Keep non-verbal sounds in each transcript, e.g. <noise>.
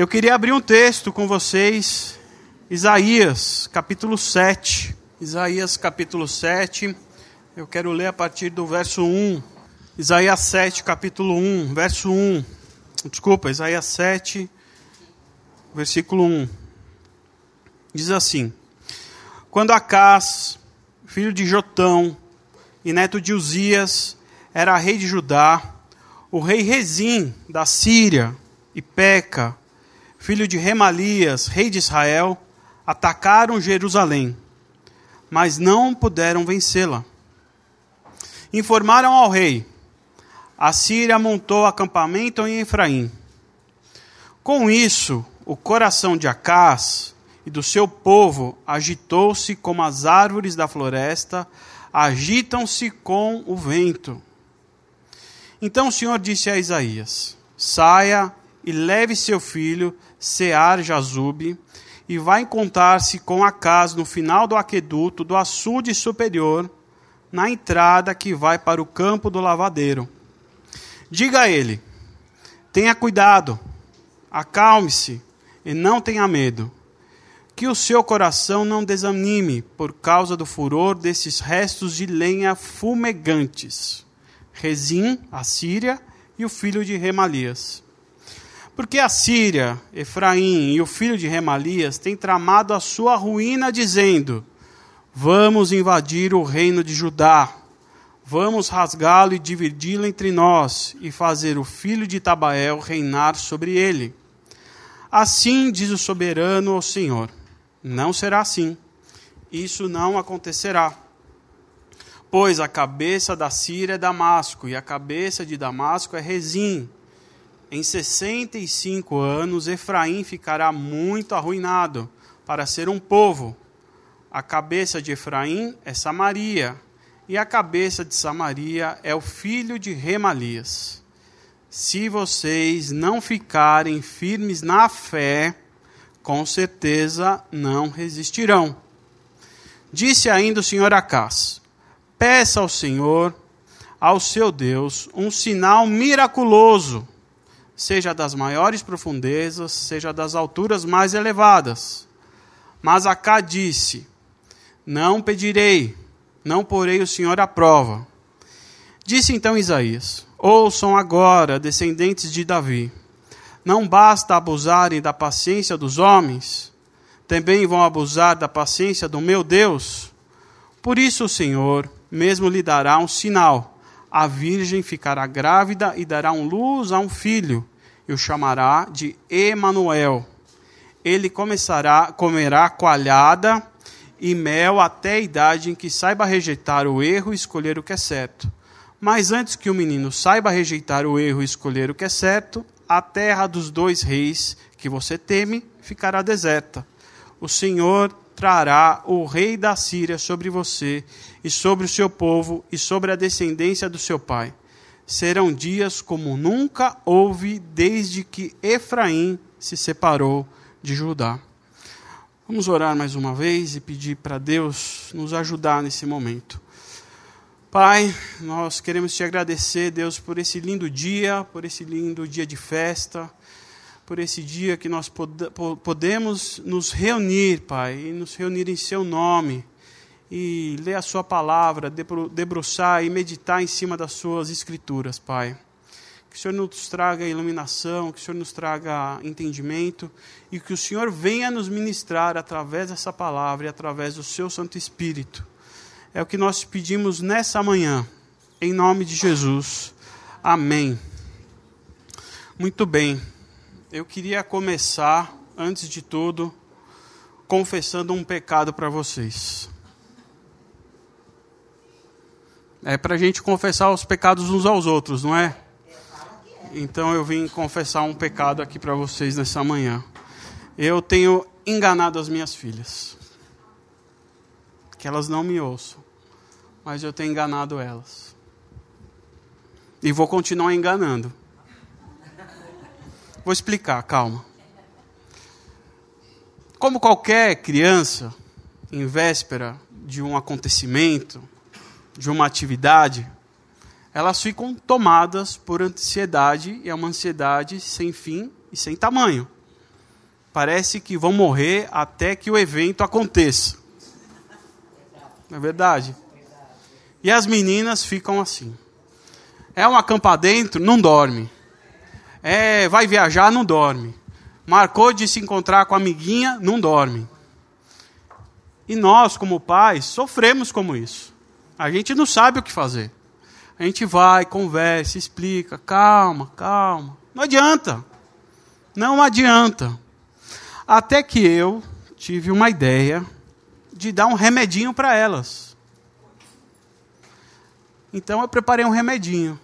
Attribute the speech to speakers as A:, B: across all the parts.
A: Eu queria abrir um texto com vocês, Isaías, capítulo 7. Isaías, capítulo 7. Eu quero ler a partir do verso 1. Isaías 7, capítulo 1, verso 1. Desculpa, Isaías 7, versículo 1. Diz assim: Quando Acás, filho de Jotão e neto de Uzias, era rei de Judá, o rei Rezim da Síria e Peca, filho de Remalias, rei de Israel, atacaram Jerusalém, mas não puderam vencê-la. Informaram ao rei: a Síria montou acampamento em Efraim. Com isso, o coração de Acás e do seu povo agitou-se como as árvores da floresta agitam-se com o vento. Então o Senhor disse a Isaías: Saia e leve seu filho, Sear Jazube, e vai encontrar-se com Acas no final do aqueduto do açude superior, na entrada que vai para o campo do lavadeiro. Diga a ele: Tenha cuidado, acalme-se e não tenha medo. Que o seu coração não desanime por causa do furor desses restos de lenha fumegantes Rezim, a Síria, e o filho de Remalias. Porque a Síria, Efraim e o filho de Remalias têm tramado a sua ruína, dizendo: Vamos invadir o reino de Judá, vamos rasgá-lo e dividi-lo entre nós, e fazer o filho de Tabael reinar sobre ele. Assim diz o soberano ao Senhor: Não será assim. Isso não acontecerá Pois a cabeça da Síria é Damasco, e a cabeça de Damasco é Rezim. Em 65 anos, Efraim ficará muito arruinado para ser um povo. A cabeça de Efraim é Samaria, e a cabeça de Samaria é o filho de Remalias. Se vocês não ficarem firmes na fé, com certeza não resistirão. Disse ainda o Senhor Acás: peça ao Senhor, ao seu Deus, um sinal miraculoso, seja das maiores profundezas, seja das alturas mais elevadas. Mas Acá disse: Não pedirei, não porei o Senhor à prova. Disse então Isaías: Ouçam agora, descendentes de Davi. Não basta abusarem da paciência dos homens, também vão abusar da paciência do meu Deus. Por isso, o Senhor, mesmo lhe dará um sinal. A virgem ficará grávida e dará um luz a um filho, e o chamará de Emanuel. Ele começará, comerá coalhada e mel até a idade em que saiba rejeitar o erro e escolher o que é certo. Mas antes que o menino saiba rejeitar o erro e escolher o que é certo, a terra dos dois reis que você teme ficará deserta. O Senhor trará o rei da Síria sobre você e sobre o seu povo e sobre a descendência do seu pai. Serão dias como nunca houve desde que Efraim se separou de Judá. Vamos orar mais uma vez e pedir para Deus nos ajudar nesse momento. Pai, nós queremos te agradecer, Deus, por esse lindo dia, por esse lindo dia de festa por esse dia que nós podemos nos reunir, Pai, e nos reunir em Seu nome, e ler a Sua palavra, debruçar e meditar em cima das Suas Escrituras, Pai. Que o Senhor nos traga iluminação, que o Senhor nos traga entendimento, e que o Senhor venha nos ministrar através dessa palavra e através do Seu Santo Espírito. É o que nós pedimos nessa manhã, em nome de Jesus. Amém. Muito bem eu queria começar, antes de tudo, confessando um pecado para vocês. É para a gente confessar os pecados uns aos outros, não é? Então eu vim confessar um pecado aqui para vocês nessa manhã. Eu tenho enganado as minhas filhas. Que elas não me ouçam. Mas eu tenho enganado elas. E vou continuar enganando. Vou explicar, calma. Como qualquer criança, em véspera de um acontecimento, de uma atividade, elas ficam tomadas por ansiedade, e é uma ansiedade sem fim e sem tamanho. parece que vão morrer até que o evento aconteça. Não é verdade? E as meninas ficam assim. É um acampar dentro, não dorme. É, vai viajar, não dorme. Marcou de se encontrar com a amiguinha, não dorme. E nós, como pais, sofremos como isso. A gente não sabe o que fazer. A gente vai, conversa, explica, calma, calma. Não adianta. Não adianta. Até que eu tive uma ideia de dar um remedinho para elas. Então eu preparei um remedinho.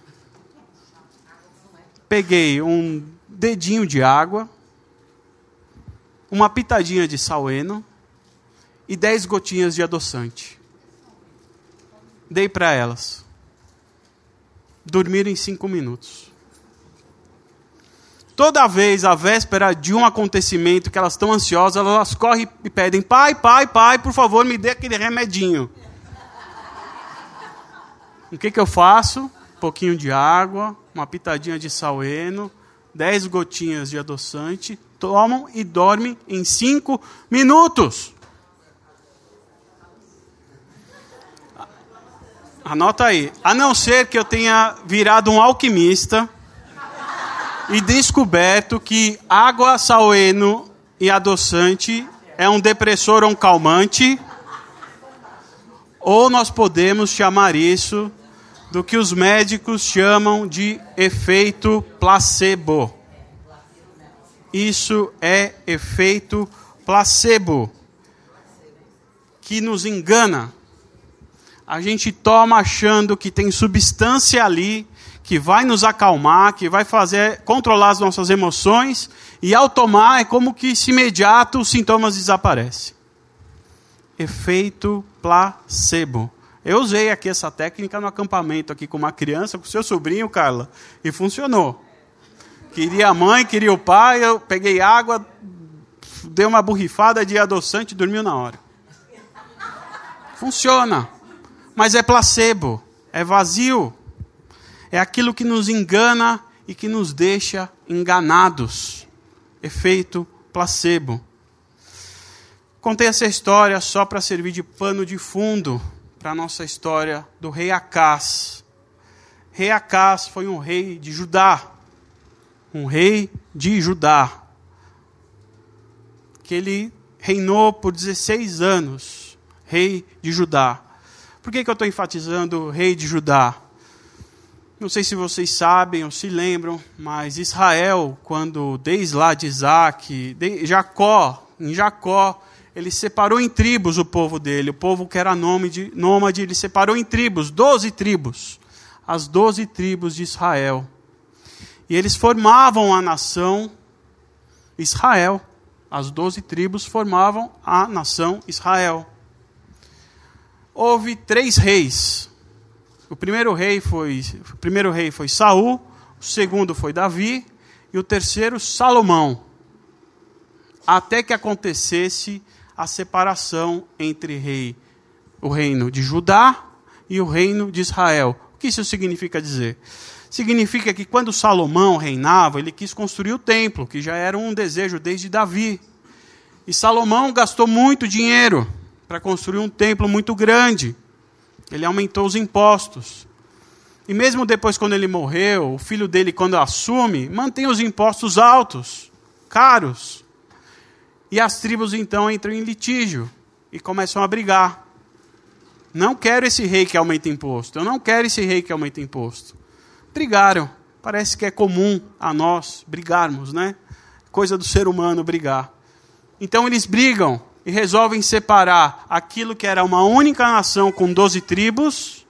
A: Peguei um dedinho de água, uma pitadinha de saleno e dez gotinhas de adoçante. Dei para elas. Dormiram em cinco minutos. Toda vez, à véspera de um acontecimento que elas estão ansiosas, elas correm e pedem: Pai, pai, pai, por favor, me dê aquele remedinho. O que, que eu faço? Pouquinho de água, uma pitadinha de saleno, dez gotinhas de adoçante, tomam e dormem em cinco minutos. Anota aí. A não ser que eu tenha virado um alquimista e descoberto que água, saleno e adoçante é um depressor ou um calmante, ou nós podemos chamar isso do que os médicos chamam de efeito placebo. Isso é efeito placebo, que nos engana. A gente toma achando que tem substância ali que vai nos acalmar, que vai fazer controlar as nossas emoções, e ao tomar é como que de imediato os sintomas desaparecem. Efeito placebo. Eu usei aqui essa técnica no acampamento aqui com uma criança, com seu sobrinho, Carla, e funcionou. Queria a mãe, queria o pai, eu peguei água, dei uma borrifada de adoçante e dormiu na hora. Funciona. Mas é placebo, é vazio é aquilo que nos engana e que nos deixa enganados. Efeito placebo. Contei essa história só para servir de pano de fundo para a nossa história do rei Acás. Rei Acás foi um rei de Judá. Um rei de Judá. Que ele reinou por 16 anos. Rei de Judá. Por que, que eu estou enfatizando rei de Judá? Não sei se vocês sabem ou se lembram, mas Israel, quando desde lá de Isaac, de Jacó, em Jacó, ele separou em tribos o povo dele, o povo que era nômade, nômade ele separou em tribos, doze tribos, as doze tribos de Israel. E eles formavam a nação Israel. As doze tribos formavam a nação Israel. Houve três reis o primeiro rei foi, o primeiro rei foi Saul, o segundo foi Davi e o terceiro Salomão. Até que acontecesse a separação entre rei, o reino de Judá e o reino de Israel. O que isso significa dizer? Significa que quando Salomão reinava, ele quis construir o templo, que já era um desejo desde Davi. E Salomão gastou muito dinheiro para construir um templo muito grande. Ele aumentou os impostos. E mesmo depois, quando ele morreu, o filho dele, quando assume, mantém os impostos altos, caros. E as tribos então entram em litígio e começam a brigar. Não quero esse rei que aumenta imposto. Eu não quero esse rei que aumenta imposto. Brigaram. Parece que é comum a nós brigarmos, né? Coisa do ser humano brigar. Então eles brigam e resolvem separar aquilo que era uma única nação com doze tribos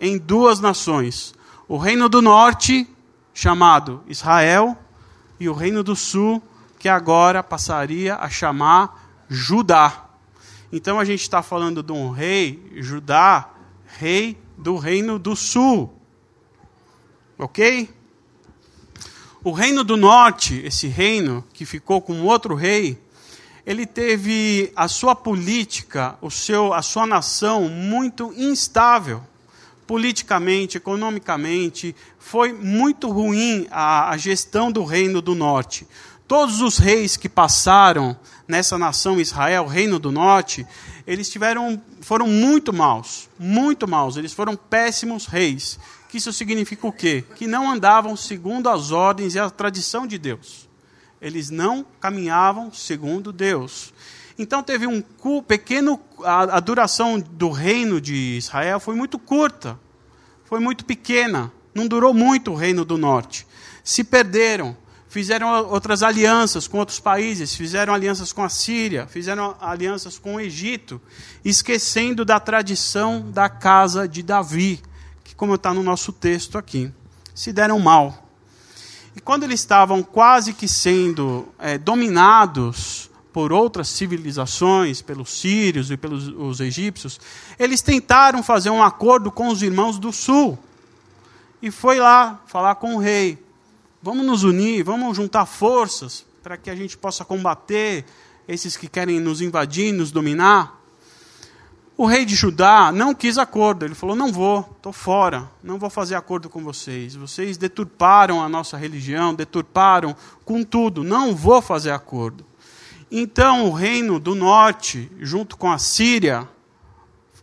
A: em duas nações: o reino do norte, chamado Israel, e o reino do sul, que agora passaria a chamar Judá. Então a gente está falando de um rei, Judá, rei do reino do sul. Ok? O reino do norte, esse reino que ficou com outro rei, ele teve a sua política, o seu, a sua nação muito instável, politicamente, economicamente, foi muito ruim a, a gestão do reino do norte. Todos os reis que passaram nessa nação Israel, reino do norte, eles tiveram, foram muito maus, muito maus. Eles foram péssimos reis. Que isso significa o quê? Que não andavam segundo as ordens e a tradição de Deus. Eles não caminhavam segundo Deus. Então teve um pequeno. A, a duração do reino de Israel foi muito curta, foi muito pequena. Não durou muito o reino do norte. Se perderam, fizeram outras alianças com outros países, fizeram alianças com a Síria, fizeram alianças com o Egito, esquecendo da tradição da casa de Davi, que, como está no nosso texto aqui, se deram mal. E quando eles estavam quase que sendo é, dominados por outras civilizações, pelos sírios e pelos os egípcios, eles tentaram fazer um acordo com os irmãos do sul. E foi lá falar com o rei. Vamos nos unir, vamos juntar forças para que a gente possa combater esses que querem nos invadir, nos dominar. O rei de Judá não quis acordo. Ele falou: Não vou, estou fora, não vou fazer acordo com vocês. Vocês deturparam a nossa religião, deturparam com tudo, não vou fazer acordo. Então o reino do norte, junto com a Síria,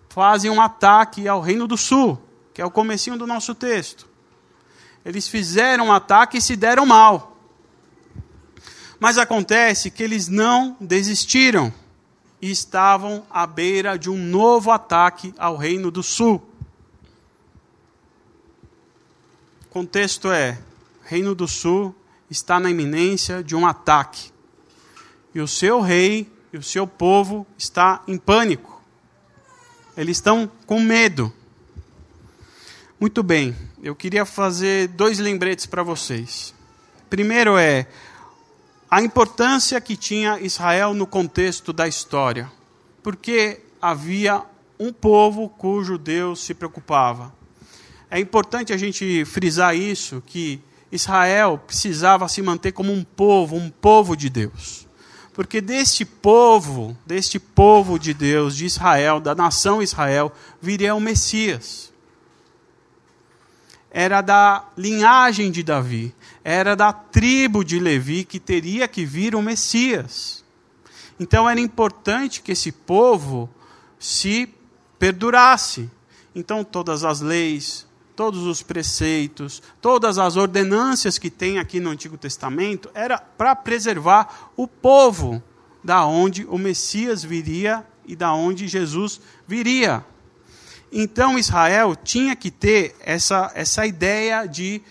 A: fazem um ataque ao reino do sul, que é o comecinho do nosso texto. Eles fizeram um ataque e se deram mal. Mas acontece que eles não desistiram e estavam à beira de um novo ataque ao reino do sul. O contexto é: Reino do Sul está na iminência de um ataque e o seu rei e o seu povo está em pânico. Eles estão com medo. Muito bem, eu queria fazer dois lembretes para vocês. Primeiro é a importância que tinha Israel no contexto da história, porque havia um povo cujo Deus se preocupava. É importante a gente frisar isso, que Israel precisava se manter como um povo, um povo de Deus. Porque deste povo, deste povo de Deus, de Israel, da nação Israel, viria o Messias. Era da linhagem de Davi, era da tribo de Levi que teria que vir o Messias. Então era importante que esse povo se perdurasse. Então todas as leis, todos os preceitos, todas as ordenâncias que tem aqui no Antigo Testamento, era para preservar o povo da onde o Messias viria e da onde Jesus viria. Então Israel tinha que ter essa, essa ideia de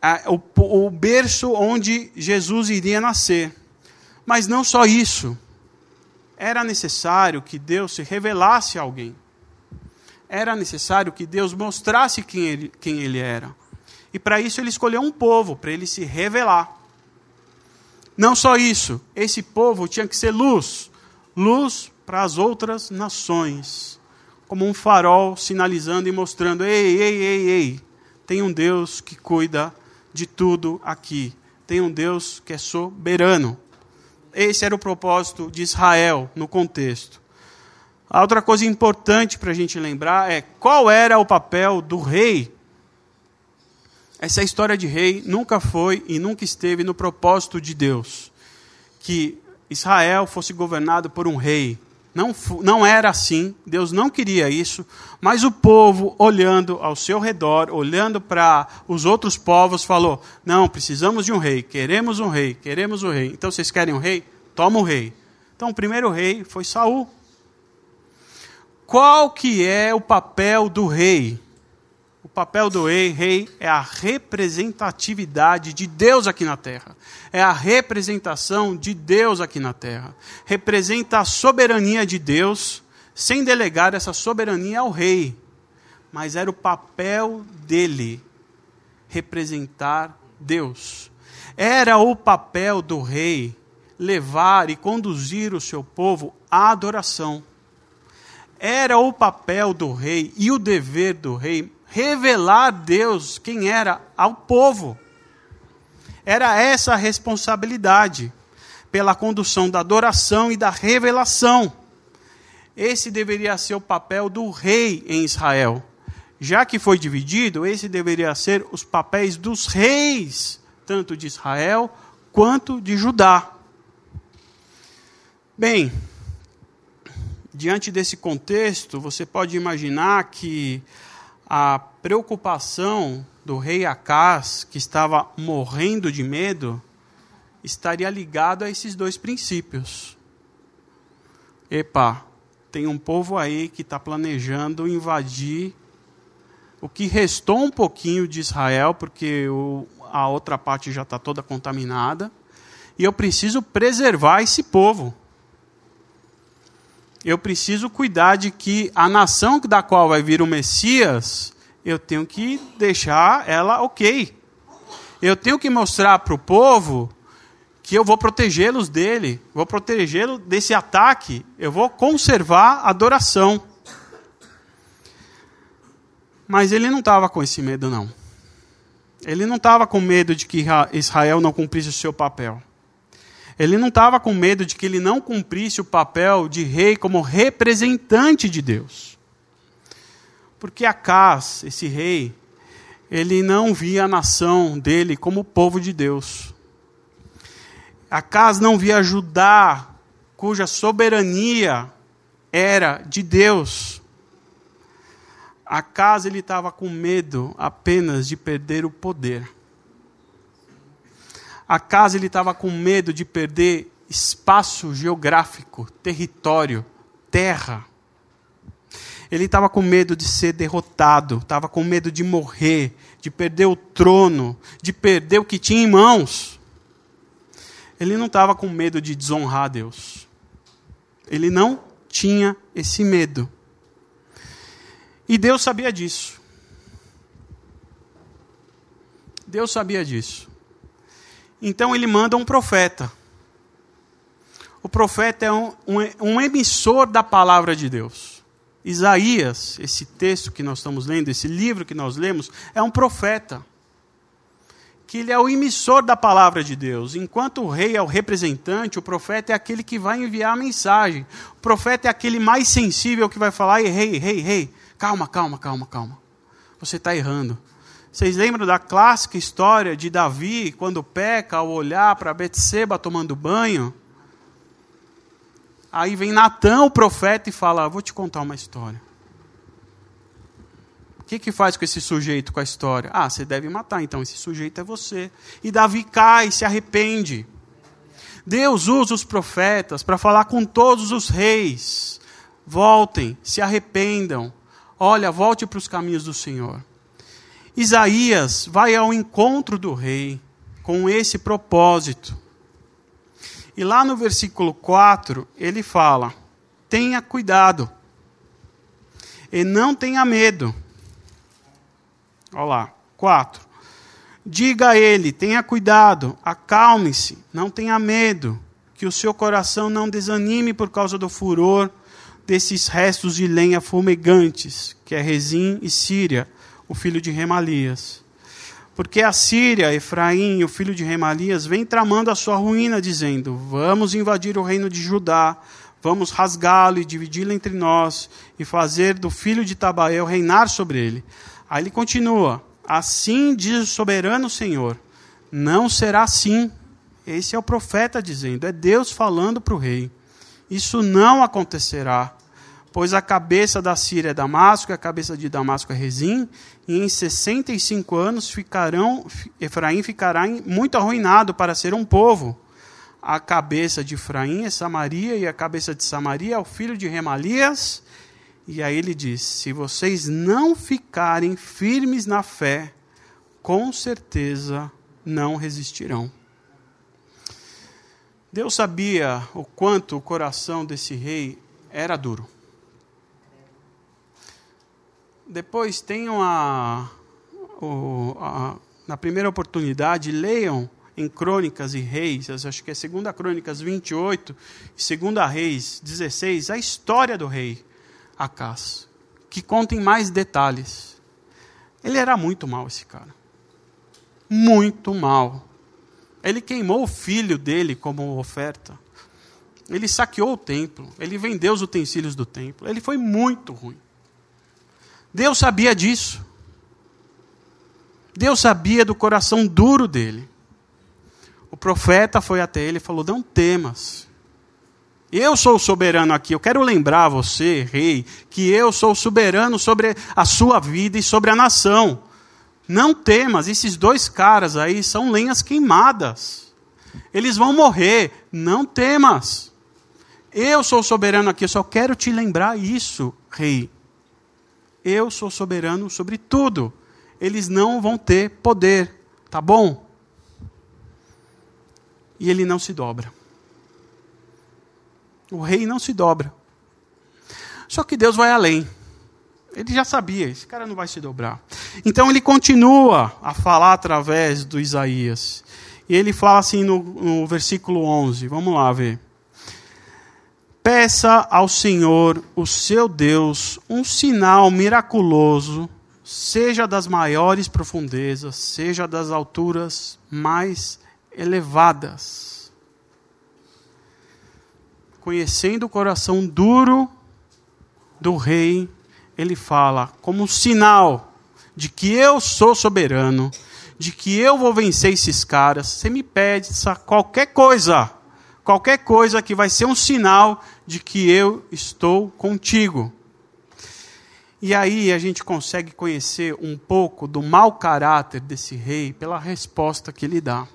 A: a, o, o berço onde Jesus iria nascer. Mas não só isso. Era necessário que Deus se revelasse a alguém era necessário que Deus mostrasse quem ele, quem ele era. E para isso ele escolheu um povo, para ele se revelar. Não só isso, esse povo tinha que ser luz luz para as outras nações como um farol sinalizando e mostrando: ei, ei, ei, ei, tem um Deus que cuida de tudo aqui. Tem um Deus que é soberano. Esse era o propósito de Israel no contexto. A outra coisa importante para a gente lembrar é qual era o papel do rei. Essa história de rei nunca foi e nunca esteve no propósito de Deus. Que Israel fosse governado por um rei. Não, não era assim, Deus não queria isso, mas o povo, olhando ao seu redor, olhando para os outros povos, falou: Não, precisamos de um rei, queremos um rei, queremos um rei. Então vocês querem um rei? Toma um rei. Então o primeiro rei foi Saul. Qual que é o papel do rei? Papel do rei, rei é a representatividade de Deus aqui na terra. É a representação de Deus aqui na terra. Representa a soberania de Deus, sem delegar essa soberania ao rei. Mas era o papel dele representar Deus. Era o papel do rei levar e conduzir o seu povo à adoração era o papel do rei e o dever do rei revelar Deus quem era ao povo. Era essa a responsabilidade pela condução da adoração e da revelação. Esse deveria ser o papel do rei em Israel. Já que foi dividido, esse deveria ser os papéis dos reis, tanto de Israel quanto de Judá. Bem, diante desse contexto, você pode imaginar que a preocupação do rei Acás, que estava morrendo de medo, estaria ligado a esses dois princípios. Epa, tem um povo aí que está planejando invadir o que restou um pouquinho de Israel, porque o, a outra parte já está toda contaminada, e eu preciso preservar esse povo. Eu preciso cuidar de que a nação da qual vai vir o Messias, eu tenho que deixar ela ok. Eu tenho que mostrar para o povo que eu vou protegê-los dele, vou protegê-los desse ataque, eu vou conservar a adoração. Mas ele não estava com esse medo, não. Ele não estava com medo de que Israel não cumprisse o seu papel. Ele não estava com medo de que ele não cumprisse o papel de rei como representante de Deus. Porque Acas, esse rei, ele não via a nação dele como povo de Deus. Acas não via Judá, cuja soberania era de Deus. Acas ele estava com medo apenas de perder o poder. Acas ele estava com medo de perder espaço geográfico, território, terra. Ele estava com medo de ser derrotado, estava com medo de morrer, de perder o trono, de perder o que tinha em mãos ele não estava com medo de desonrar Deus. Ele não tinha esse medo. E Deus sabia disso. Deus sabia disso. Então ele manda um profeta. O profeta é um, um, um, emissor da palavra de Deus. Isaías, esse texto que nós estamos lendo, esse livro que nós lemos, é um profeta que ele é o emissor da palavra de Deus. Enquanto o rei é o representante, o profeta é aquele que vai enviar a mensagem. O profeta é aquele mais sensível que vai falar: ei, rei, rei, rei, calma, calma, calma, calma. Você está errando. Vocês lembram da clássica história de Davi, quando peca ao olhar para Betseba tomando banho? Aí vem Natã, o profeta, e fala: Vou te contar uma história que, que faz com esse sujeito, com a história? Ah, você deve matar, então esse sujeito é você. E Davi cai, se arrepende. Deus usa os profetas para falar com todos os reis. Voltem, se arrependam. Olha, volte para os caminhos do Senhor. Isaías vai ao encontro do rei com esse propósito. E lá no versículo 4, ele fala: tenha cuidado e não tenha medo Olha lá. Quatro. Diga a ele: tenha cuidado, acalme-se, não tenha medo, que o seu coração não desanime por causa do furor desses restos de lenha fumegantes, que é Rezim e Síria, o filho de Remalias. Porque a Síria, Efraim, o filho de Remalias, vem tramando a sua ruína, dizendo: Vamos invadir o reino de Judá, vamos rasgá-lo e dividi-lo entre nós, e fazer do filho de Tabael reinar sobre ele. Aí ele continua: Assim diz o soberano Senhor: Não será assim. Esse é o profeta dizendo, é Deus falando para o rei. Isso não acontecerá, pois a cabeça da Síria é Damasco, e a cabeça de Damasco é Rezim, e em 65 anos ficarão, Efraim ficará muito arruinado para ser um povo. A cabeça de Efraim é Samaria, e a cabeça de Samaria é o filho de Remalias, e aí ele diz: se vocês não ficarem firmes na fé, com certeza não resistirão. Deus sabia o quanto o coração desse rei era duro. Depois tenham a, a, na primeira oportunidade, leiam em Crônicas e Reis, acho que é 2 Crônicas 28 e 2 Reis 16, a história do rei. Acas, que conta em mais detalhes. Ele era muito mal, esse cara. Muito mal. Ele queimou o filho dele como oferta. Ele saqueou o templo. Ele vendeu os utensílios do templo. Ele foi muito ruim. Deus sabia disso. Deus sabia do coração duro dele. O profeta foi até ele e falou: Não temas. Eu sou o soberano aqui. Eu quero lembrar você, rei, que eu sou soberano sobre a sua vida e sobre a nação. Não temas, esses dois caras aí são lenhas queimadas. Eles vão morrer. Não temas. Eu sou soberano aqui. Eu só quero te lembrar isso, rei. Eu sou soberano sobre tudo. Eles não vão ter poder. Tá bom? E ele não se dobra. O rei não se dobra. Só que Deus vai além. Ele já sabia, esse cara não vai se dobrar. Então ele continua a falar através do Isaías. E ele fala assim no, no versículo 11. Vamos lá ver. Peça ao Senhor, o seu Deus, um sinal miraculoso, seja das maiores profundezas, seja das alturas mais elevadas. Conhecendo o coração duro do rei, ele fala como um sinal de que eu sou soberano, de que eu vou vencer esses caras. Você me pede qualquer coisa, qualquer coisa que vai ser um sinal de que eu estou contigo. E aí a gente consegue conhecer um pouco do mau caráter desse rei pela resposta que ele dá.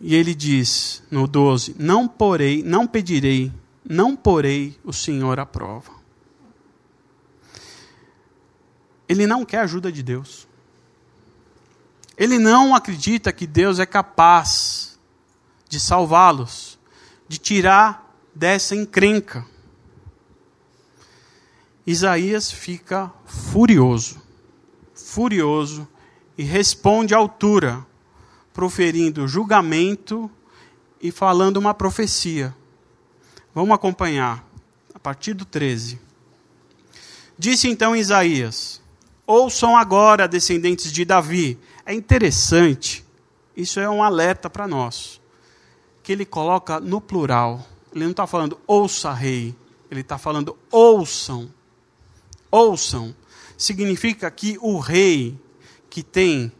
A: E ele diz no 12: Não porei, não pedirei, não porei o Senhor à prova. Ele não quer a ajuda de Deus. Ele não acredita que Deus é capaz de salvá-los, de tirar dessa encrenca. Isaías fica furioso, furioso, e responde à altura proferindo julgamento e falando uma profecia. Vamos acompanhar, a partir do 13. Disse então Isaías: Ouçam agora, descendentes de Davi. É interessante, isso é um alerta para nós, que ele coloca no plural. Ele não está falando ouça, rei, ele está falando ouçam. Ouçam. Significa que o rei que tem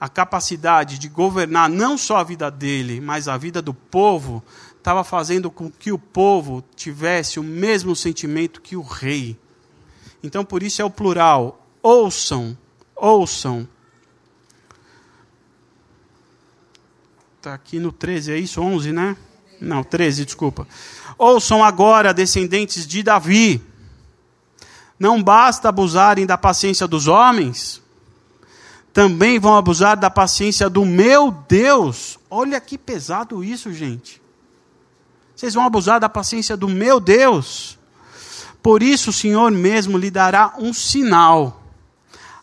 A: a capacidade de governar não só a vida dele, mas a vida do povo, estava fazendo com que o povo tivesse o mesmo sentimento que o rei. Então, por isso é o plural. Ouçam, ouçam. Está aqui no 13, é isso? 11, né? Não, 13, desculpa. Ouçam agora, descendentes de Davi. Não basta abusarem da paciência dos homens também vão abusar da paciência do meu Deus. Olha que pesado isso, gente. Vocês vão abusar da paciência do meu Deus. Por isso o Senhor mesmo lhe dará um sinal.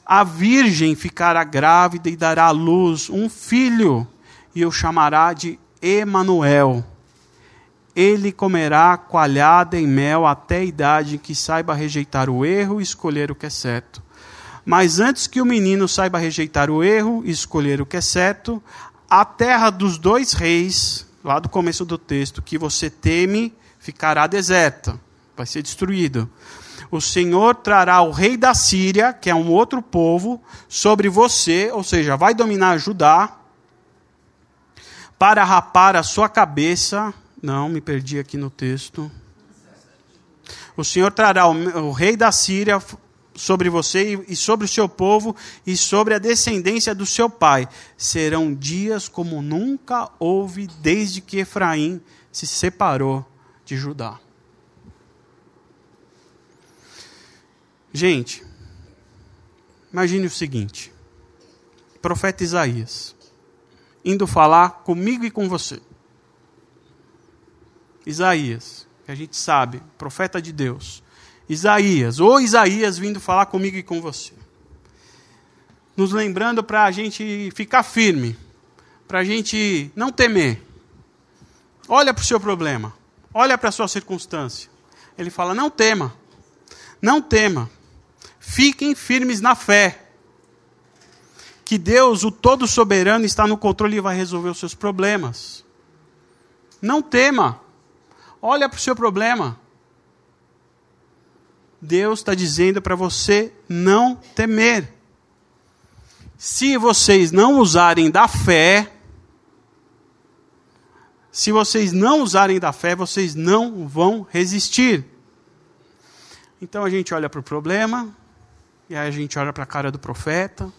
A: A virgem ficará grávida e dará à luz um filho, e o chamará de Emanuel. Ele comerá coalhada em mel até a idade em que saiba rejeitar o erro e escolher o que é certo. Mas antes que o menino saiba rejeitar o erro e escolher o que é certo, a terra dos dois reis, lá do começo do texto, que você teme, ficará deserta, vai ser destruído. O Senhor trará o rei da Síria, que é um outro povo, sobre você, ou seja, vai dominar Judá, para rapar a sua cabeça. Não, me perdi aqui no texto. O Senhor trará o, o rei da Síria sobre você e sobre o seu povo e sobre a descendência do seu pai. Serão dias como nunca houve desde que Efraim se separou de Judá. Gente, imagine o seguinte: profeta Isaías indo falar comigo e com você. Isaías, que a gente sabe, profeta de Deus, Isaías, ou Isaías vindo falar comigo e com você. Nos lembrando para a gente ficar firme, para a gente não temer. Olha para o seu problema, olha para a sua circunstância. Ele fala: não tema, não tema, fiquem firmes na fé. Que Deus, o Todo Soberano, está no controle e vai resolver os seus problemas. Não tema, olha para o seu problema Deus está dizendo para você não temer. se vocês não usarem da fé, se vocês não usarem da fé, vocês não vão resistir. Então a gente olha para o problema, e aí a gente olha para a cara do profeta,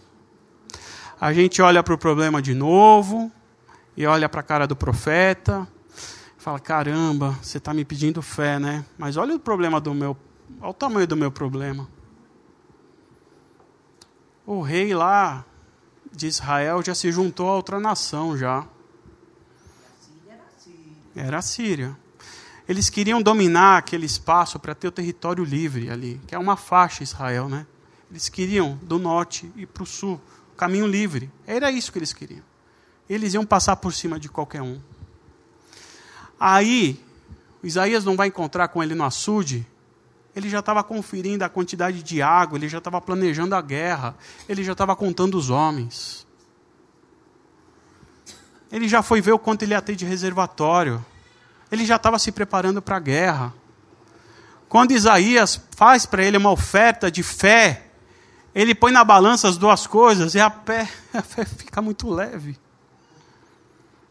A: a gente olha para o problema de novo, e olha para a cara do profeta, fala: caramba, você está me pedindo fé, né? Mas olha o problema do meu, olha o tamanho do meu problema. O rei lá de Israel já se juntou a outra nação já. Era a Síria. Eles queriam dominar aquele espaço para ter o território livre ali, que é uma faixa Israel, né? Eles queriam do norte e para o sul, caminho livre. Era isso que eles queriam. Eles iam passar por cima de qualquer um. Aí, Isaías não vai encontrar com ele no açude. Ele já estava conferindo a quantidade de água, ele já estava planejando a guerra, ele já estava contando os homens. Ele já foi ver o quanto ele ia ter de reservatório. Ele já estava se preparando para a guerra. Quando Isaías faz para ele uma oferta de fé, ele põe na balança as duas coisas e a fé, <laughs> a fé fica muito leve.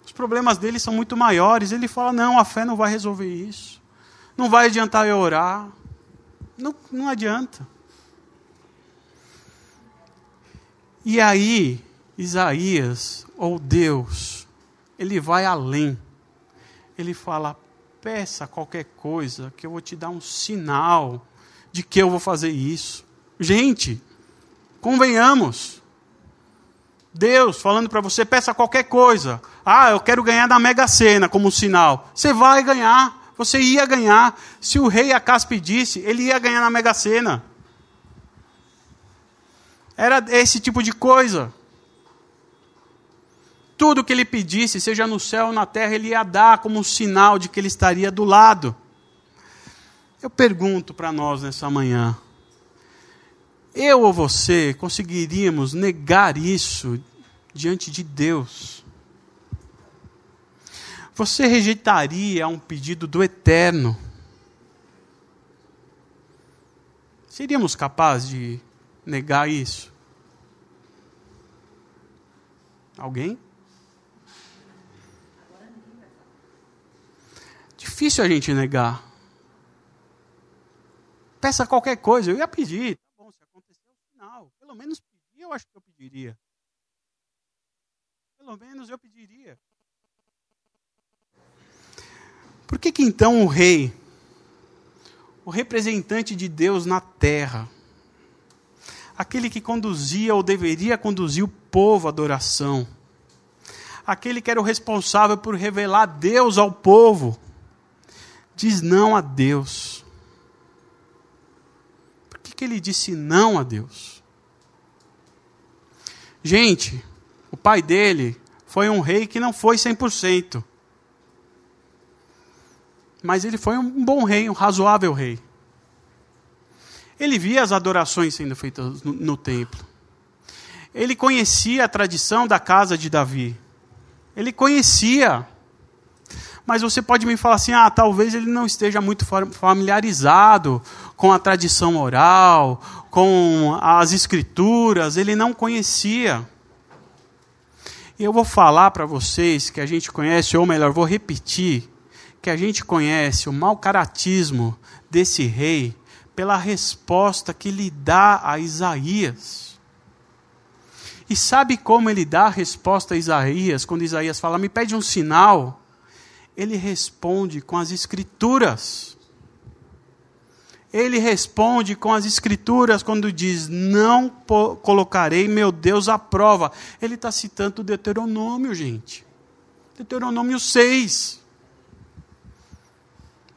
A: Os problemas dele são muito maiores. Ele fala: não, a fé não vai resolver isso. Não vai adiantar eu orar. Não, não adianta. E aí, Isaías, ou Deus, ele vai além. Ele fala: peça qualquer coisa, que eu vou te dar um sinal de que eu vou fazer isso. Gente, convenhamos. Deus falando para você, peça qualquer coisa. Ah, eu quero ganhar da Mega Sena como sinal. Você vai ganhar. Você ia ganhar. Se o rei Acas pedisse, ele ia ganhar na Mega Sena. Era esse tipo de coisa. Tudo que ele pedisse, seja no céu ou na terra, ele ia dar como um sinal de que ele estaria do lado. Eu pergunto para nós nessa manhã: eu ou você conseguiríamos negar isso diante de Deus? Você rejeitaria um pedido do eterno? Seríamos capazes de negar isso? Alguém? Difícil a gente negar. Peça qualquer coisa, eu ia pedir. Tá bom, se acontecer no final. Pelo menos pedir, eu acho que eu pediria. Pelo menos eu pediria. Por que, que então o rei, o representante de Deus na terra, aquele que conduzia ou deveria conduzir o povo à adoração, aquele que era o responsável por revelar Deus ao povo, diz não a Deus. Por que, que ele disse não a Deus? Gente, o pai dele foi um rei que não foi 100%. Mas ele foi um bom rei, um razoável rei. Ele via as adorações sendo feitas no, no templo. Ele conhecia a tradição da casa de Davi. Ele conhecia mas você pode me falar assim: ah, talvez ele não esteja muito familiarizado com a tradição oral, com as escrituras, ele não conhecia. E eu vou falar para vocês que a gente conhece, ou melhor, vou repetir, que a gente conhece o mau caratismo desse rei pela resposta que lhe dá a Isaías. E sabe como ele dá a resposta a Isaías, quando Isaías fala: me pede um sinal? ele responde com as Escrituras. Ele responde com as Escrituras quando diz: Não colocarei meu Deus à prova. Ele está citando Deuteronômio, gente. Deuteronômio 6.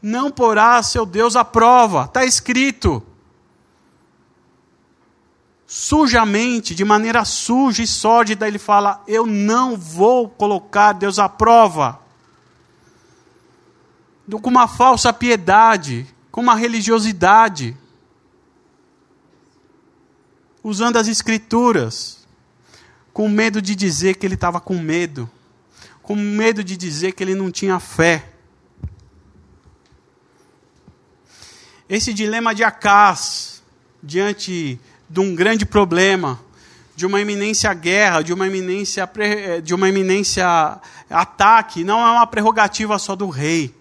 A: Não porá seu Deus à prova. Está escrito. Sujamente, de maneira suja e sórdida, ele fala: Eu não vou colocar Deus à prova com uma falsa piedade, com uma religiosidade, usando as escrituras, com medo de dizer que ele estava com medo, com medo de dizer que ele não tinha fé. Esse dilema de Acás, diante de um grande problema, de uma iminência guerra, de uma iminência, eh, de uma iminência ataque, não é uma prerrogativa só do rei.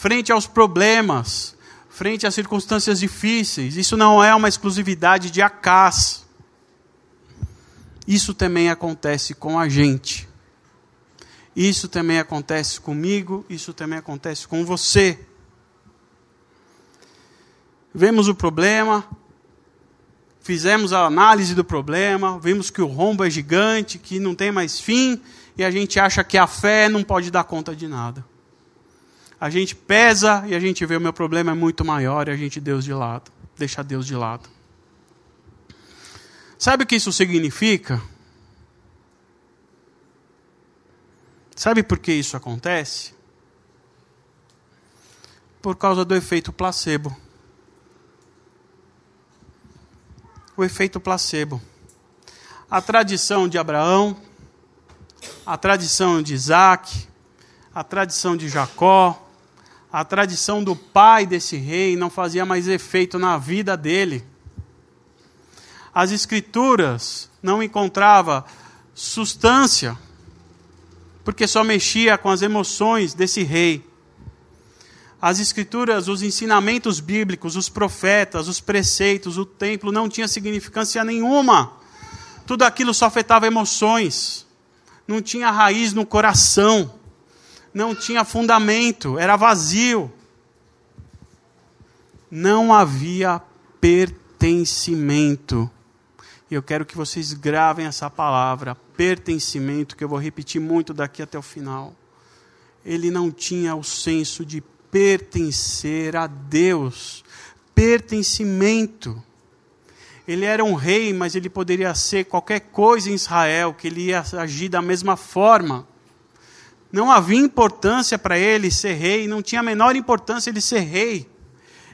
A: Frente aos problemas, frente às circunstâncias difíceis, isso não é uma exclusividade de Acás. Isso também acontece com a gente. Isso também acontece comigo, isso também acontece com você. Vemos o problema, fizemos a análise do problema, vimos que o rombo é gigante, que não tem mais fim, e a gente acha que a fé não pode dar conta de nada. A gente pesa e a gente vê o meu problema é muito maior e a gente Deus de lado, deixa Deus de lado. Sabe o que isso significa? Sabe por que isso acontece? Por causa do efeito placebo. o efeito placebo. A tradição de Abraão, a tradição de Isaac, a tradição de Jacó, a tradição do pai desse rei não fazia mais efeito na vida dele. As escrituras não encontrava substância, porque só mexia com as emoções desse rei as escrituras, os ensinamentos bíblicos, os profetas, os preceitos, o templo não tinha significância nenhuma. Tudo aquilo só afetava emoções. Não tinha raiz no coração. Não tinha fundamento, era vazio. Não havia pertencimento. E eu quero que vocês gravem essa palavra, pertencimento, que eu vou repetir muito daqui até o final. Ele não tinha o senso de pertencer a Deus, pertencimento. Ele era um rei, mas ele poderia ser qualquer coisa em Israel, que ele ia agir da mesma forma. Não havia importância para ele ser rei, não tinha a menor importância ele ser rei.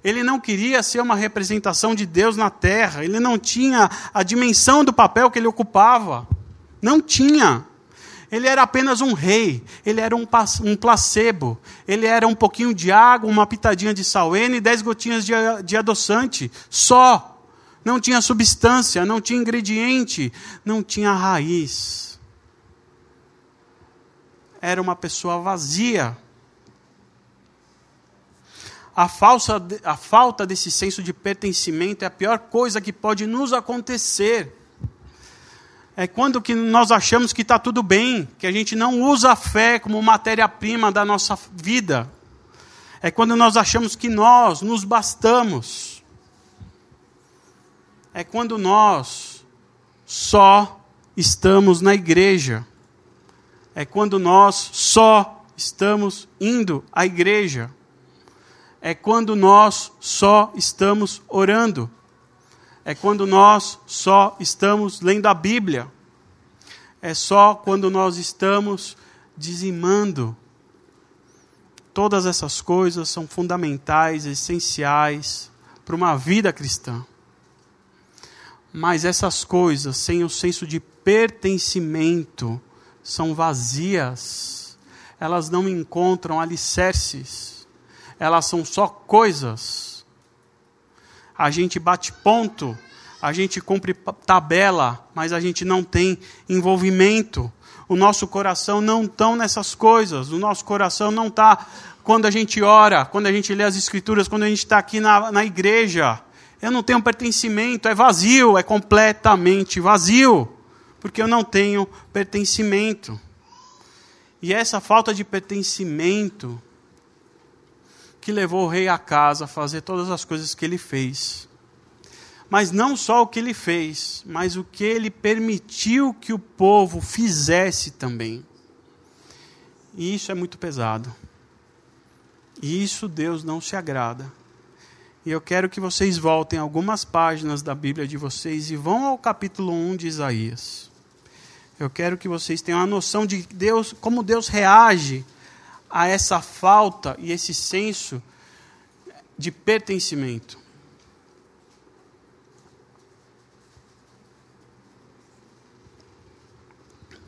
A: Ele não queria ser uma representação de Deus na terra, ele não tinha a dimensão do papel que ele ocupava. Não tinha. Ele era apenas um rei, ele era um, um placebo, ele era um pouquinho de água, uma pitadinha de salene e dez gotinhas de, de adoçante, só. Não tinha substância, não tinha ingrediente, não tinha raiz. Era uma pessoa vazia. A, falsa, a falta desse senso de pertencimento é a pior coisa que pode nos acontecer é quando que nós achamos que está tudo bem, que a gente não usa a fé como matéria-prima da nossa vida. É quando nós achamos que nós nos bastamos. É quando nós só estamos na igreja. É quando nós só estamos indo à igreja. É quando nós só estamos orando é quando nós só estamos lendo a Bíblia. É só quando nós estamos dizimando. Todas essas coisas são fundamentais, essenciais para uma vida cristã. Mas essas coisas, sem o senso de pertencimento, são vazias. Elas não encontram alicerces. Elas são só coisas a gente bate ponto, a gente cumpre tabela, mas a gente não tem envolvimento. O nosso coração não está nessas coisas. O nosso coração não está quando a gente ora, quando a gente lê as escrituras, quando a gente está aqui na, na igreja. Eu não tenho pertencimento, é vazio, é completamente vazio, porque eu não tenho pertencimento. E essa falta de pertencimento que levou o rei a casa a fazer todas as coisas que ele fez. Mas não só o que ele fez, mas o que ele permitiu que o povo fizesse também. E isso é muito pesado. E isso Deus não se agrada. E eu quero que vocês voltem algumas páginas da Bíblia de vocês e vão ao capítulo 1 de Isaías. Eu quero que vocês tenham a noção de Deus, como Deus reage a essa falta e esse senso de pertencimento.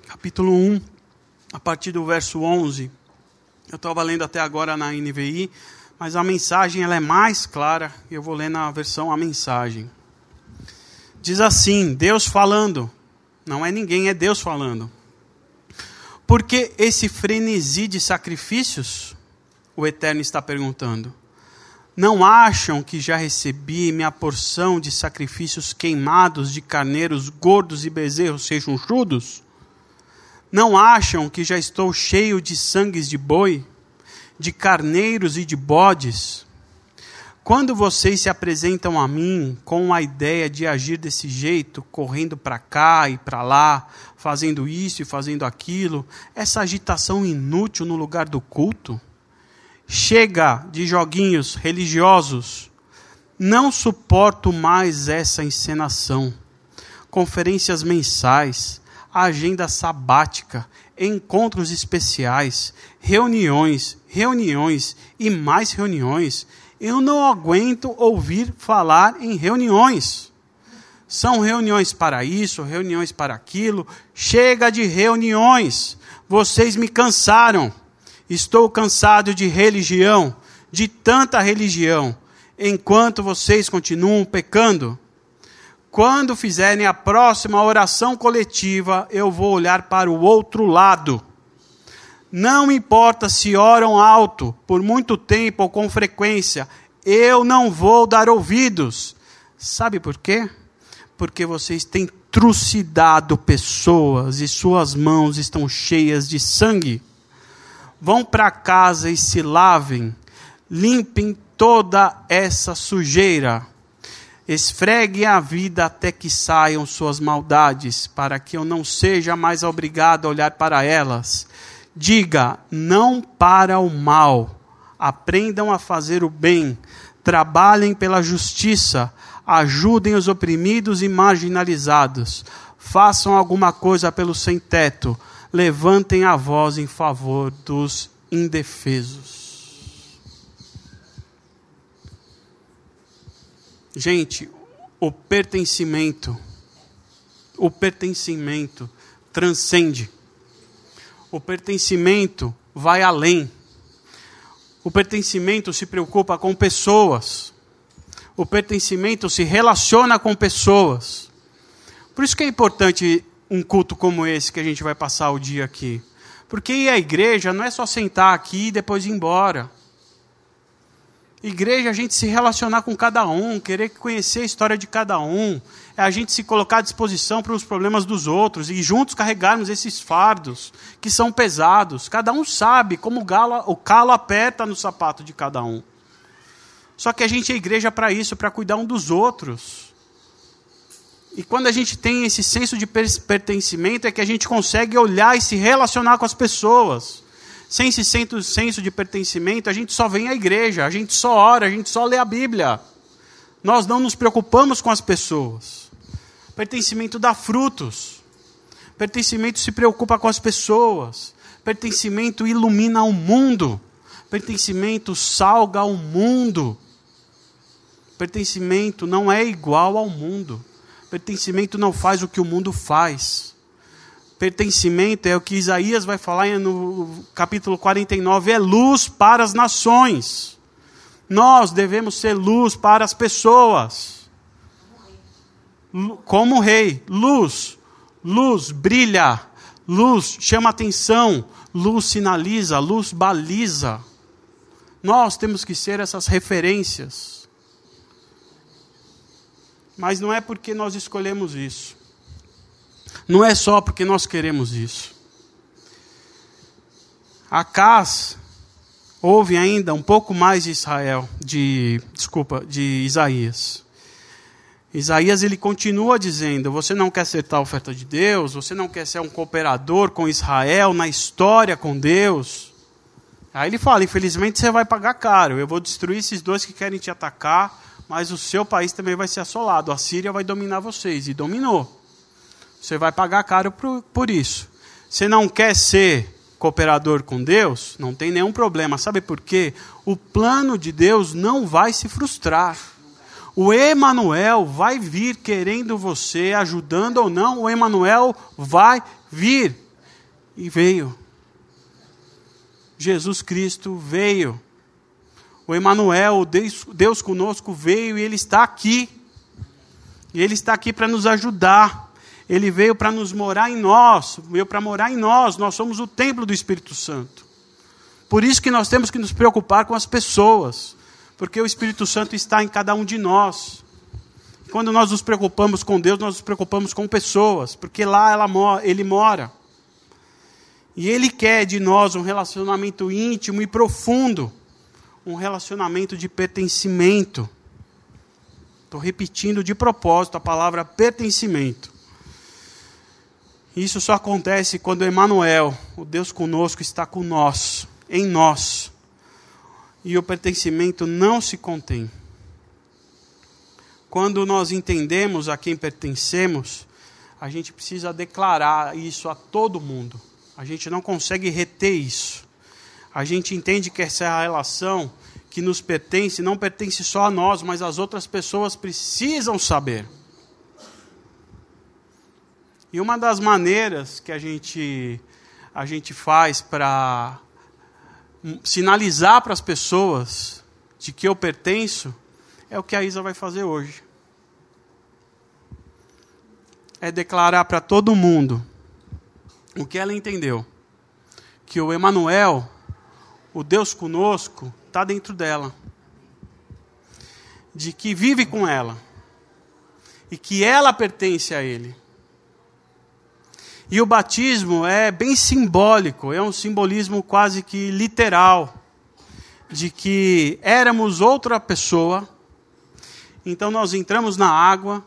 A: Capítulo 1, a partir do verso 11. Eu estava lendo até agora na NVI, mas a mensagem ela é mais clara, eu vou ler na versão a mensagem. Diz assim: Deus falando. Não é ninguém, é Deus falando. Por que esse frenesi de sacrifícios? O Eterno está perguntando. Não acham que já recebi minha porção de sacrifícios queimados de carneiros gordos e bezerros rechonchudos? Não acham que já estou cheio de sangues de boi, de carneiros e de bodes? Quando vocês se apresentam a mim com a ideia de agir desse jeito, correndo para cá e para lá, fazendo isso e fazendo aquilo, essa agitação inútil no lugar do culto, chega de joguinhos religiosos. Não suporto mais essa encenação. Conferências mensais, agenda sabática, encontros especiais, reuniões, reuniões e mais reuniões eu não aguento ouvir falar em reuniões. São reuniões para isso, reuniões para aquilo. Chega de reuniões. Vocês me cansaram. Estou cansado de religião, de tanta religião, enquanto vocês continuam pecando. Quando fizerem a próxima oração coletiva, eu vou olhar para o outro lado não importa se oram alto, por muito tempo ou com frequência, eu não vou dar ouvidos. Sabe por quê? Porque vocês têm trucidado pessoas e suas mãos estão cheias de sangue. Vão para casa e se lavem, limpem toda essa sujeira. Esfreguem a vida até que saiam suas maldades, para que eu não seja mais obrigado a olhar para elas Diga não para o mal, aprendam a fazer o bem, trabalhem pela justiça, ajudem os oprimidos e marginalizados, façam alguma coisa pelo sem-teto, levantem a voz em favor dos indefesos. Gente, o pertencimento, o pertencimento transcende o pertencimento vai além. O pertencimento se preocupa com pessoas. O pertencimento se relaciona com pessoas. Por isso que é importante um culto como esse que a gente vai passar o dia aqui. Porque ir à igreja não é só sentar aqui e depois ir embora. Igreja, é a gente se relacionar com cada um, querer conhecer a história de cada um, é a gente se colocar à disposição para os problemas dos outros e juntos carregarmos esses fardos que são pesados. Cada um sabe como o, galo, o calo aperta no sapato de cada um. Só que a gente é igreja para isso, para cuidar um dos outros. E quando a gente tem esse senso de pertencimento, é que a gente consegue olhar e se relacionar com as pessoas sem esse senso de pertencimento, a gente só vem à igreja, a gente só ora, a gente só lê a Bíblia. Nós não nos preocupamos com as pessoas. Pertencimento dá frutos. Pertencimento se preocupa com as pessoas. Pertencimento ilumina o mundo. Pertencimento salga o mundo. Pertencimento não é igual ao mundo. Pertencimento não faz o que o mundo faz pertencimento é o que Isaías vai falar no capítulo 49, é luz para as nações. Nós devemos ser luz para as pessoas. Como rei, luz, luz brilha, luz chama atenção, luz sinaliza, luz baliza. Nós temos que ser essas referências. Mas não é porque nós escolhemos isso. Não é só porque nós queremos isso. Acas houve ainda um pouco mais de Israel, de desculpa, de Isaías. Isaías ele continua dizendo: você não quer acertar a oferta de Deus, você não quer ser um cooperador com Israel na história com Deus. Aí ele fala: infelizmente você vai pagar caro. Eu vou destruir esses dois que querem te atacar, mas o seu país também vai ser assolado. A Síria vai dominar vocês e dominou. Você vai pagar caro por, por isso. Você não quer ser cooperador com Deus? Não tem nenhum problema. Sabe por quê? O plano de Deus não vai se frustrar. O Emanuel vai vir querendo você, ajudando ou não, o Emanuel vai vir. E veio. Jesus Cristo veio. O Emanuel, Deus, Deus conosco veio e ele está aqui. E Ele está aqui para nos ajudar. Ele veio para nos morar em nós, veio para morar em nós. Nós somos o templo do Espírito Santo. Por isso que nós temos que nos preocupar com as pessoas, porque o Espírito Santo está em cada um de nós. Quando nós nos preocupamos com Deus, nós nos preocupamos com pessoas, porque lá ela, Ele mora. E Ele quer de nós um relacionamento íntimo e profundo, um relacionamento de pertencimento. Estou repetindo de propósito a palavra pertencimento. Isso só acontece quando Emmanuel, o Deus conosco, está com nós, em nós. E o pertencimento não se contém. Quando nós entendemos a quem pertencemos, a gente precisa declarar isso a todo mundo. A gente não consegue reter isso. A gente entende que essa relação que nos pertence não pertence só a nós, mas as outras pessoas precisam saber. E uma das maneiras que a gente a gente faz para sinalizar para as pessoas de que eu pertenço é o que a Isa vai fazer hoje. É declarar para todo mundo o que ela entendeu. Que o Emanuel, o Deus conosco, está dentro dela. De que vive com ela. E que ela pertence a Ele. E o batismo é bem simbólico, é um simbolismo quase que literal. De que éramos outra pessoa, então nós entramos na água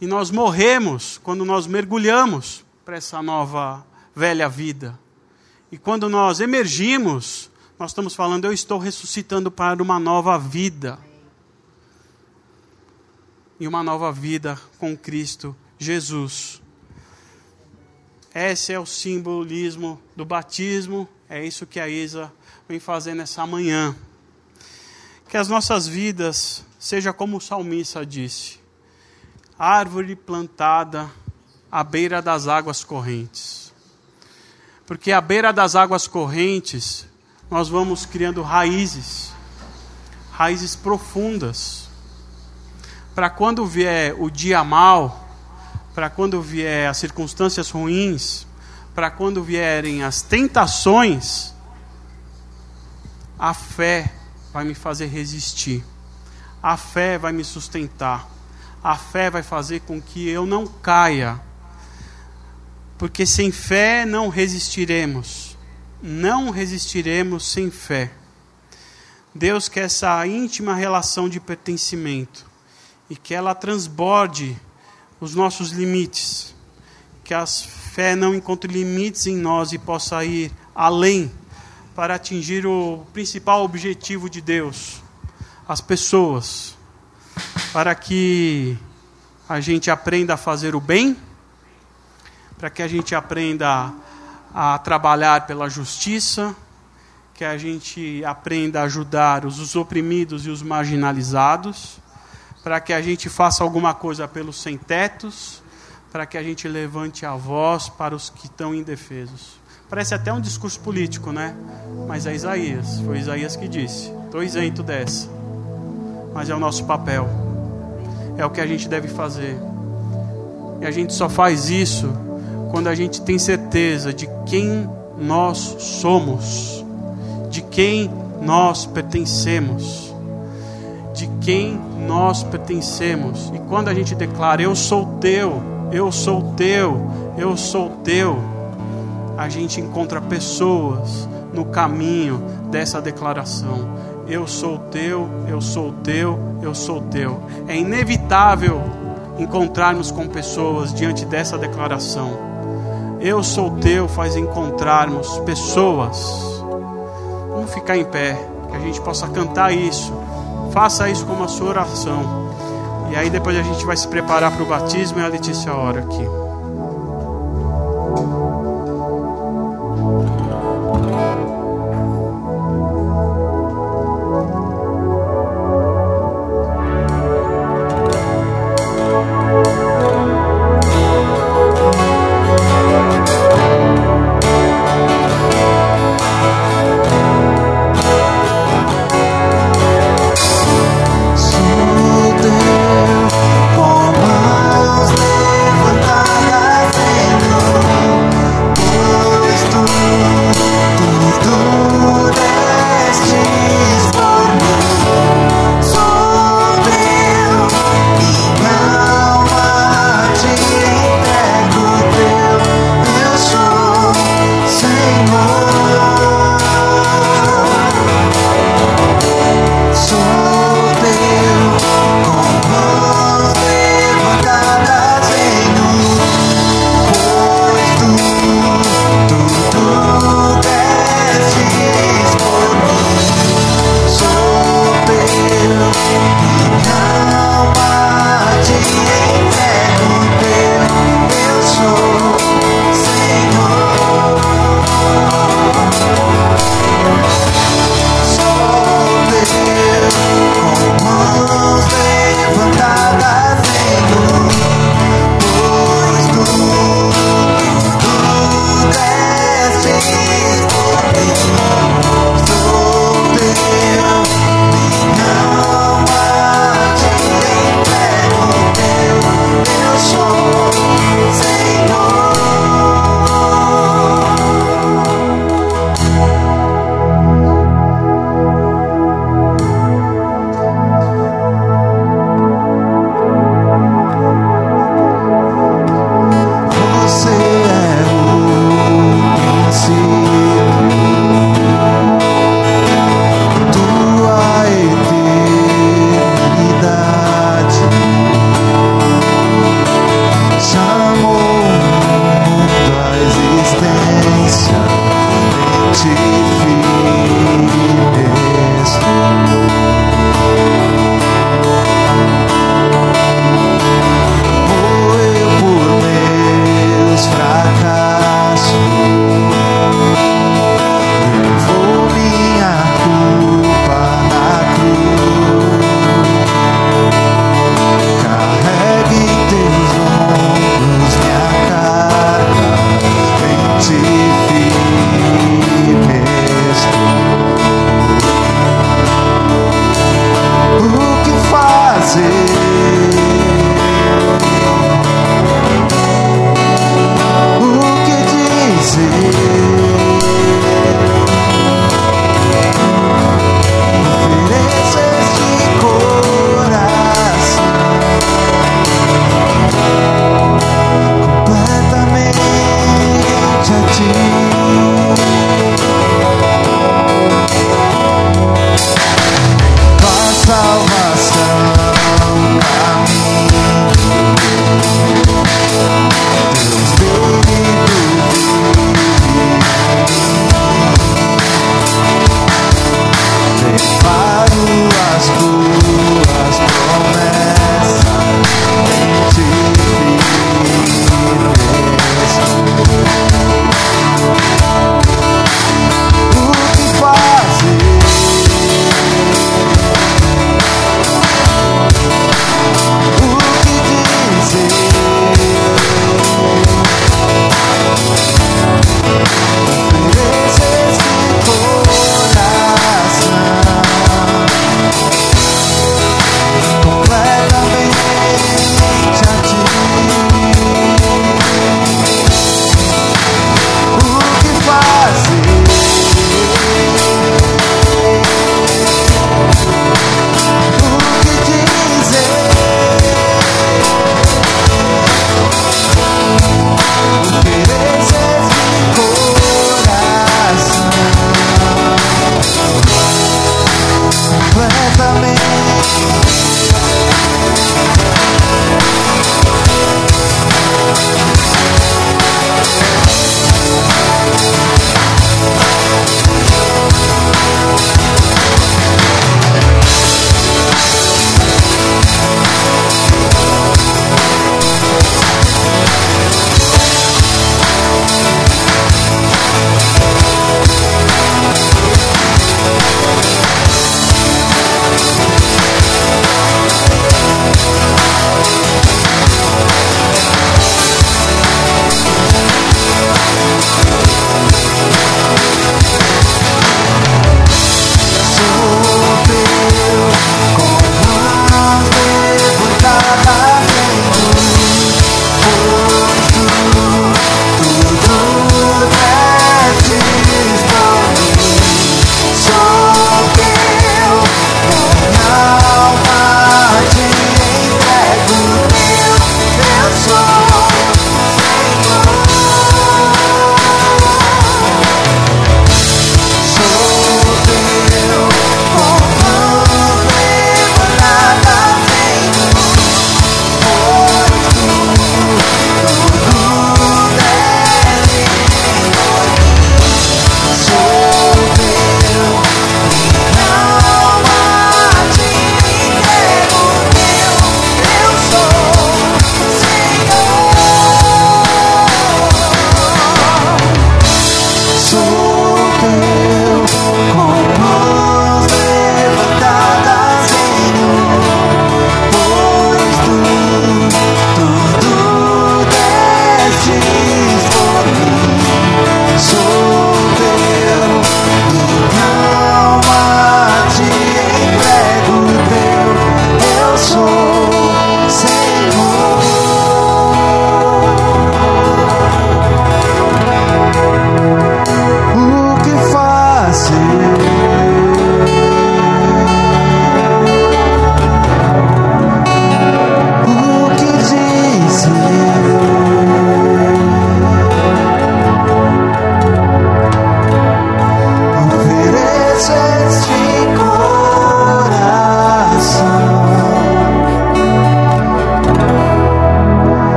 A: e nós morremos quando nós mergulhamos para essa nova velha vida. E quando nós emergimos, nós estamos falando, eu estou ressuscitando para uma nova vida. E uma nova vida com Cristo Jesus. Esse é o simbolismo do batismo, é isso que a Isa vem fazer nessa manhã. Que as nossas vidas seja como o salmista disse: árvore plantada à beira das águas correntes. Porque à beira das águas correntes, nós vamos criando raízes, raízes profundas. Para quando vier o dia mal, para quando vier as circunstâncias ruins, para quando vierem as tentações, a fé vai me fazer resistir. A fé vai me sustentar. A fé vai fazer com que eu não caia porque sem fé não resistiremos. Não resistiremos sem fé. Deus quer essa íntima relação de pertencimento e que ela transborde os nossos limites, que a fé não encontre limites em nós e possa ir além para atingir o principal objetivo de Deus, as pessoas, para que a gente aprenda a fazer o bem para que a gente aprenda a, trabalhar pela justiça, que a gente aprenda a ajudar os oprimidos e os marginalizados, para que a gente faça alguma coisa pelos sem-tetos, para que a gente levante a voz para os que estão indefesos. Parece até um discurso político, né? Mas é Isaías, foi Isaías que disse. Estou isento dessa. Mas é o nosso papel. É o que a gente deve fazer. E a gente só faz isso quando a gente tem certeza de quem nós somos, de quem nós pertencemos, de quem nós pertencemos. E quando a gente declara, eu sou teu, eu sou teu, eu sou teu, a gente encontra pessoas no caminho dessa declaração. Eu sou teu, eu sou teu, eu sou teu. É inevitável encontrarmos com pessoas diante dessa declaração eu sou teu faz encontrarmos pessoas. Vamos ficar em pé, que a gente possa cantar isso. Faça isso como a sua oração. E aí depois a gente vai se preparar para o batismo e a Letícia ora aqui.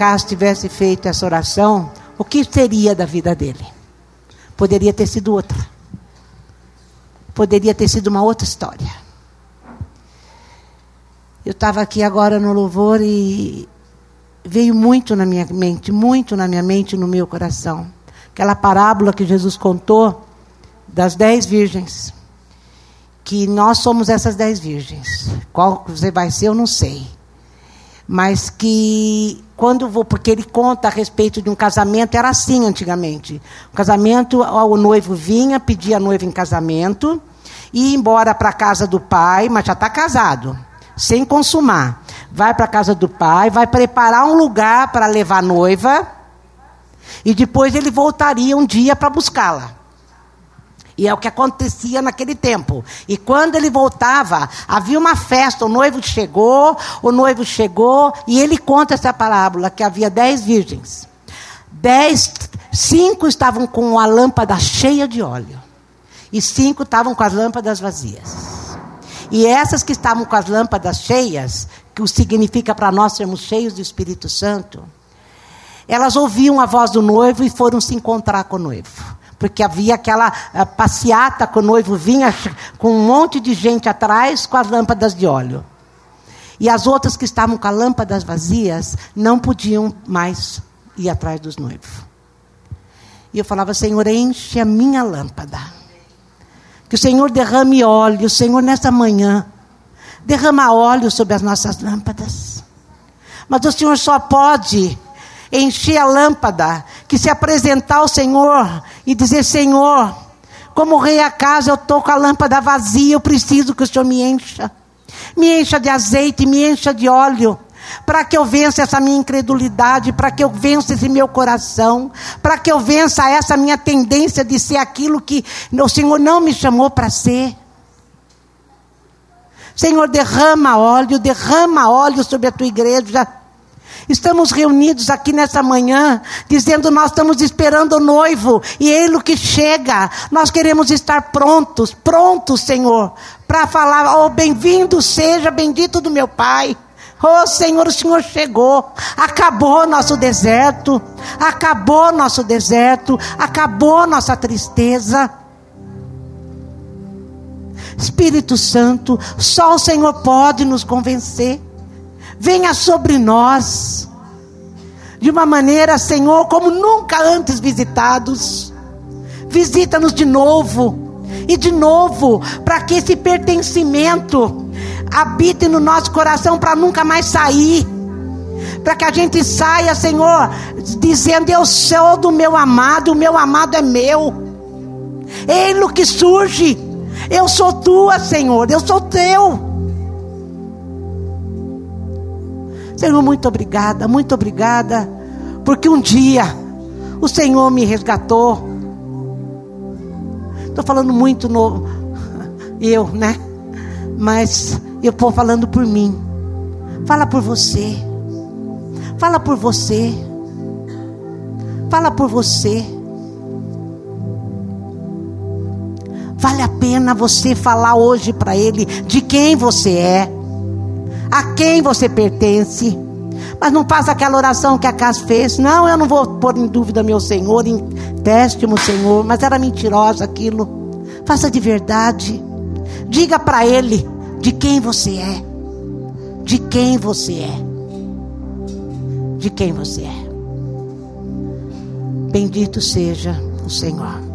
B: Acas tivesse feito essa oração, o que seria da vida dele? Poderia ter sido outra. Poderia ter sido uma outra história. Eu estava aqui agora no louvor e veio muito na minha mente, muito na minha mente, no meu coração. Aquela parábola que Jesus contou das dez virgens. Que nós somos essas dez virgens. Qual você vai ser, eu não sei. Mas que quando vou, porque ele conta a respeito de um casamento, era assim antigamente. O casamento, o noivo vinha, pedia a noiva em casamento, ia embora para a casa do pai, mas já está casado, sem consumar. Vai para a casa do pai, vai preparar um lugar para levar a noiva, e depois ele voltaria um dia para buscá-la. E é o que acontecia naquele tempo. E quando ele voltava, havia uma festa, o noivo chegou, o noivo chegou, e ele conta essa parábola, que havia dez virgens. Dez, cinco estavam com a lâmpada cheia de óleo. E cinco estavam com as lâmpadas vazias. E essas que estavam com as lâmpadas cheias, que significa para nós sermos cheios do Espírito Santo, elas ouviam a voz do noivo e foram se encontrar com o noivo porque havia aquela uh, passeata que o noivo vinha com um monte de gente atrás com as lâmpadas de óleo. E as outras que estavam com as lâmpadas vazias não podiam mais ir atrás dos noivos. E eu falava, Senhor, enche a minha lâmpada. Que o Senhor derrame óleo, Senhor, nessa manhã. Derrama óleo sobre as nossas lâmpadas. Mas o Senhor só pode encher a lâmpada, que se apresentar ao Senhor e dizer: Senhor, como rei a casa, eu estou com a lâmpada vazia, eu preciso que o Senhor me encha. Me encha de azeite, me encha de óleo para que eu vença essa minha incredulidade, para que eu vença esse meu coração, para que eu vença essa minha tendência de ser aquilo que o Senhor não me chamou para ser. Senhor, derrama óleo, derrama óleo sobre a tua igreja. Estamos reunidos aqui nessa manhã, dizendo nós estamos esperando o noivo e ele que chega. Nós queremos estar prontos, prontos, Senhor, para falar: "Oh, bem-vindo seja, bendito do meu Pai". Oh Senhor, o Senhor chegou, acabou nosso deserto, acabou nosso deserto, acabou nossa tristeza. Espírito Santo, só o Senhor pode nos convencer venha sobre nós, de uma maneira, Senhor, como nunca antes visitados. Visita-nos de novo, e de novo, para que esse pertencimento habite no nosso coração para nunca mais sair. Para que a gente saia, Senhor, dizendo: Eu sou do meu amado, o meu amado é meu. Ele que surge. Eu sou tua, Senhor, eu sou teu. Senhor, muito obrigada, muito obrigada, porque um dia o Senhor me resgatou. Estou falando muito no <laughs> eu, né? Mas eu estou falando por mim. Fala por você. Fala por você. Fala por você. Vale a pena você falar hoje para Ele de quem você é a quem você pertence. Mas não faça aquela oração que a casa fez. Não, eu não vou pôr em dúvida meu Senhor, em teste-me, Senhor. Mas era mentirosa aquilo. Faça de verdade. Diga para Ele de quem você é. De quem você é. De quem você é. Bendito seja o Senhor.